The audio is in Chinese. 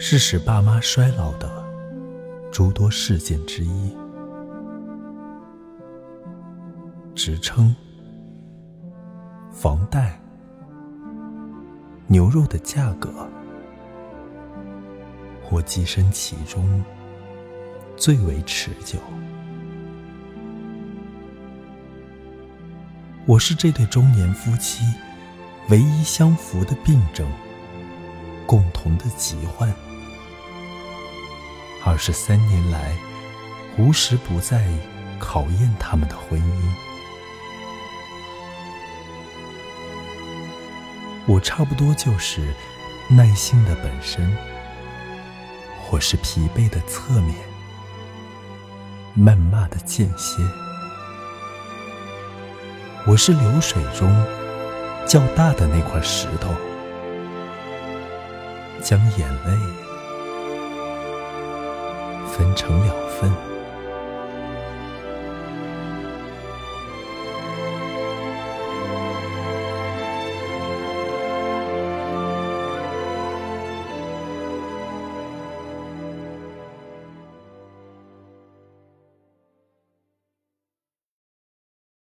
是使爸妈衰老的诸多事件之一。职称、房贷、牛肉的价格，或跻身其中，最为持久。我是这对中年夫妻唯一相符的病症，共同的疾患。二十三年来，无时不在考验他们的婚姻。我差不多就是耐心的本身，或是疲惫的侧面，谩骂的间歇。我是流水中较大的那块石头，将眼泪分成两份。